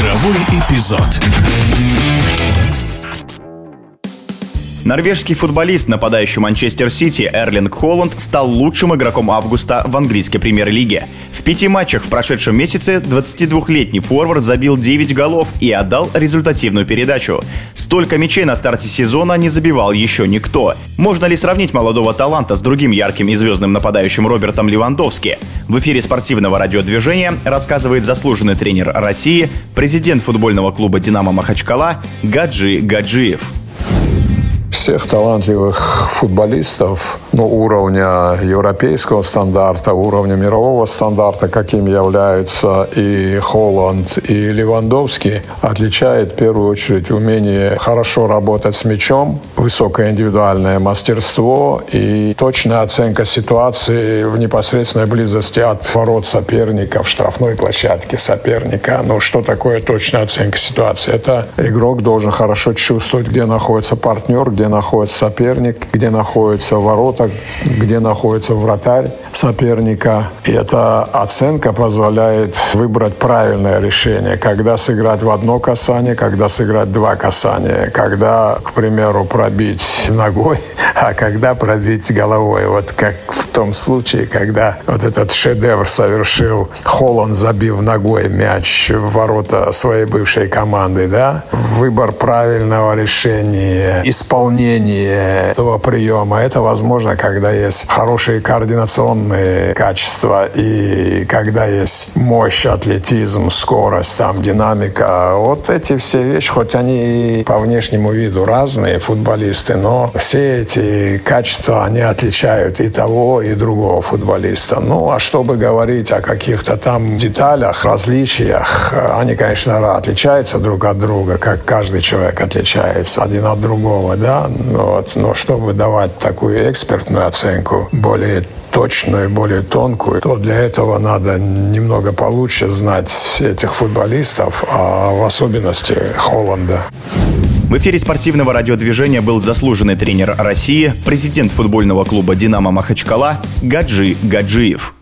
Игровой эпизод. Норвежский футболист, нападающий Манчестер Сити Эрлинг Холланд стал лучшим игроком августа в английской премьер-лиге. В пяти матчах в прошедшем месяце 22-летний форвард забил 9 голов и отдал результативную передачу. Столько мячей на старте сезона не забивал еще никто. Можно ли сравнить молодого таланта с другим ярким и звездным нападающим Робертом Левандовски? В эфире спортивного радиодвижения рассказывает заслуженный тренер России, президент футбольного клуба «Динамо Махачкала» Гаджи Гаджиев всех талантливых футболистов ну, уровня европейского стандарта, уровня мирового стандарта, каким являются и Холланд, и Левандовский, отличает в первую очередь умение хорошо работать с мячом, высокое индивидуальное мастерство и точная оценка ситуации в непосредственной близости от ворот соперника в штрафной площадке соперника. Ну, что такое точная оценка ситуации? Это игрок должен хорошо чувствовать, где находится партнер, где находится соперник, где находятся ворота, где находится вратарь соперника. И эта оценка позволяет выбрать правильное решение, когда сыграть в одно касание, когда сыграть два касания, когда, к примеру, пробить ногой, а когда пробить головой. Вот как в том случае, когда вот этот шедевр совершил Холланд, забив ногой мяч в ворота своей бывшей команды, да? Выбор правильного решения, исполнение этого приема, это возможно, когда есть хорошие координационные качества и когда есть мощь, атлетизм, скорость, там, динамика. Вот эти все вещи, хоть они по внешнему виду разные футболисты, но все эти качества, они отличают и того, и другого футболиста. Ну, а чтобы говорить о каких-то там деталях, различиях, они, конечно, отличаются друг от друга, как каждый человек отличается один от другого, да, вот. но чтобы давать такую экспертную оценку, более точную, более тонкую, то для этого надо немного получше знать этих футболистов, а в особенности Холланда. В эфире спортивного радиодвижения был заслуженный тренер России, президент футбольного клуба «Динамо Махачкала» Гаджи Гаджиев.